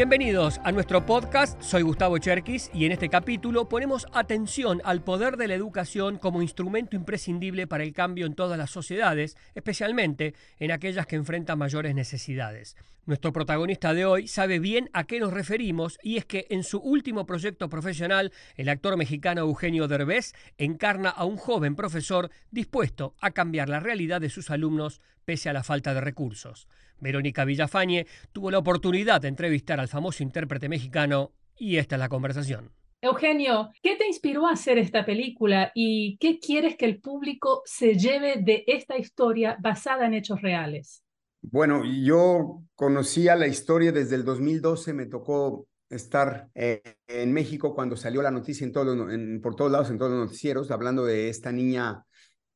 Bienvenidos a nuestro podcast, soy Gustavo Cherkis y en este capítulo ponemos atención al poder de la educación como instrumento imprescindible para el cambio en todas las sociedades, especialmente en aquellas que enfrentan mayores necesidades. Nuestro protagonista de hoy sabe bien a qué nos referimos y es que en su último proyecto profesional, el actor mexicano Eugenio Derbez encarna a un joven profesor dispuesto a cambiar la realidad de sus alumnos pese a la falta de recursos. Verónica Villafañe tuvo la oportunidad de entrevistar al famoso intérprete mexicano y esta es la conversación. Eugenio, ¿qué te inspiró a hacer esta película y qué quieres que el público se lleve de esta historia basada en hechos reales? Bueno, yo conocía la historia desde el 2012, me tocó estar eh, en México cuando salió la noticia en todo, en, por todos lados, en todos los noticieros, hablando de esta niña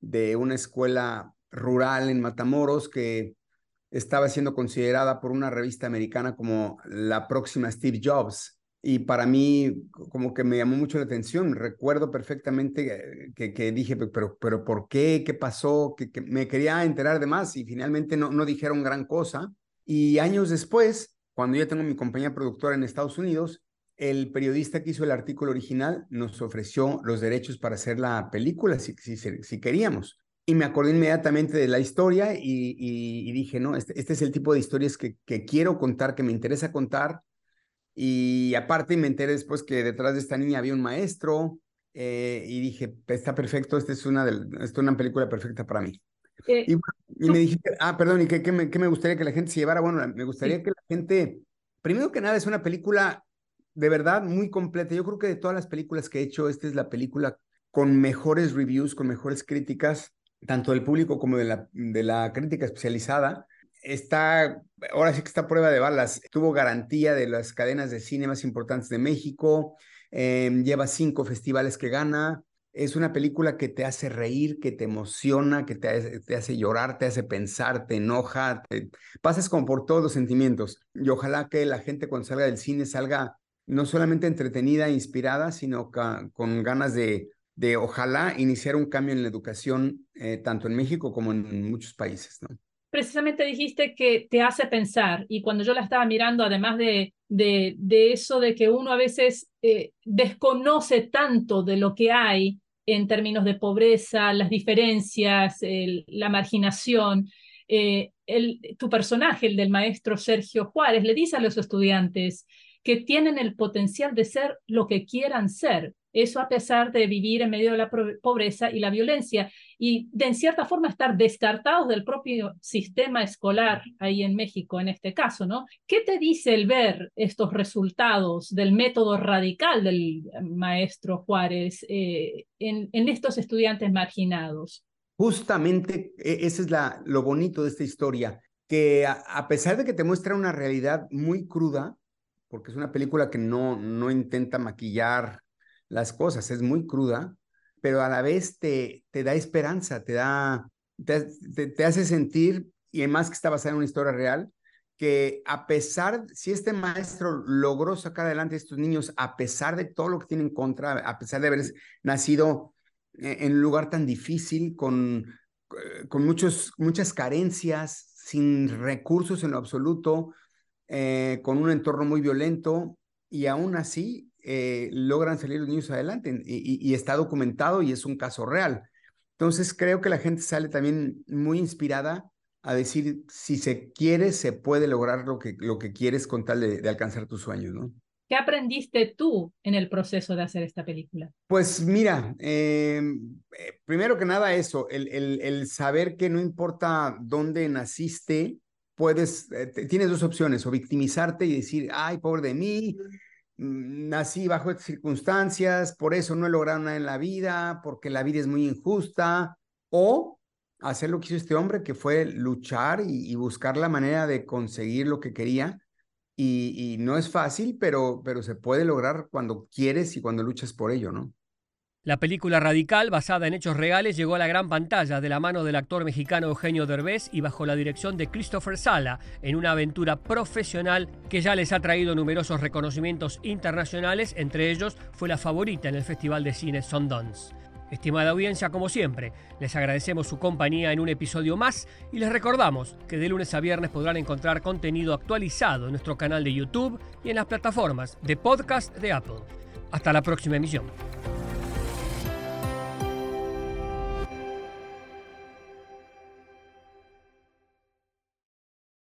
de una escuela rural en Matamoros que estaba siendo considerada por una revista americana como la próxima Steve Jobs. Y para mí, como que me llamó mucho la atención. Recuerdo perfectamente que, que dije, pero, pero ¿por qué? ¿Qué pasó? Que, me quería enterar de más y finalmente no, no dijeron gran cosa. Y años después, cuando ya tengo mi compañía productora en Estados Unidos, el periodista que hizo el artículo original nos ofreció los derechos para hacer la película, si, si, si queríamos. Y me acordé inmediatamente de la historia y, dije, no, este, este, es el tipo de historias que, que, quiero contar, que me interesa contar. Y aparte me enteré después que detrás de esta niña había un maestro eh, y dije, está perfecto, esta es una, de, esta es una película perfecta para mí. Eh, y, y, me dijiste, ah, perdón, ¿y qué, qué, me, qué, me, gustaría que la gente se llevara? Bueno, me gustaría sí. que la gente, primero que nada, es una película de verdad muy completa. Yo creo que de todas las películas que he hecho, esta es la película con mejores reviews, con mejores críticas tanto del público como de la, de la crítica especializada, está, ahora sí que está prueba de balas, tuvo garantía de las cadenas de cine más importantes de México, eh, lleva cinco festivales que gana, es una película que te hace reír, que te emociona, que te te hace llorar, te hace pensar, te enoja, te, pasas como por todos los sentimientos. Y ojalá que la gente cuando salga del cine salga no solamente entretenida e inspirada, sino con ganas de, de ojalá iniciar un cambio en la educación, eh, tanto en México como en muchos países. ¿no? Precisamente dijiste que te hace pensar y cuando yo la estaba mirando, además de, de, eso de que uno a veces eh, desconoce tanto de lo que hay en términos de pobreza, las diferencias, la marginación, eh, el, tu personaje, el del maestro Sergio Juárez, le dice a los estudiantes que tienen el potencial de ser lo que quieran ser, eso a pesar de vivir en medio de la pobreza y la violencia y de en cierta forma estar descartados del propio sistema escolar ahí en México en este caso, ¿no? ¿Qué te dice el ver estos resultados del método radical del maestro Juárez eh, en, en, estos estudiantes marginados? Justamente e, ese es la, lo bonito de esta historia, que a, a pesar de que te muestra una realidad muy cruda, porque es una película que no, no intenta maquillar las cosas, es muy cruda, pero a la vez te, te da esperanza, te da, te, te, hace sentir, y además que está basada en una historia real, que a pesar, si este maestro logró sacar adelante a estos niños, a pesar de todo lo que tienen en contra, a pesar de haber nacido en un lugar tan difícil, con, con muchos, muchas carencias, sin recursos en lo absoluto, eh, con un entorno muy violento, y aún así eh, logran salir los niños adelante y, y, está documentado y es un caso real. Entonces creo que la gente sale también muy inspirada a decir, si se quiere, se puede lograr lo que, lo que quieres con tal de, de alcanzar tus sueños, ¿no? ¿Qué aprendiste tú en el proceso de hacer esta película? Pues mira, eh, primero que nada eso, el, el, el, saber que no importa dónde naciste, puedes, eh, tienes dos opciones, o victimizarte y decir, ay, pobre de mí, nací bajo circunstancias, por eso no he logrado nada en la vida, porque la vida es muy injusta, o hacer lo que hizo este hombre, que fue luchar y, y buscar la manera de conseguir lo que quería. Y, y, no es fácil, pero, pero se puede lograr cuando quieres y cuando luchas por ello, ¿no? La película Radical, basada en hechos reales, llegó a la gran pantalla de la mano del actor mexicano Eugenio Derbez y bajo la dirección de Christopher Sala, en una aventura profesional que ya les ha traído numerosos reconocimientos internacionales, entre ellos fue la favorita en el Festival de Cine Sundance. Estimada audiencia, como siempre, les agradecemos su compañía en un episodio más y les recordamos que de lunes a viernes podrán encontrar contenido actualizado en nuestro canal de YouTube y en las plataformas de podcast de Apple. Hasta la próxima emisión.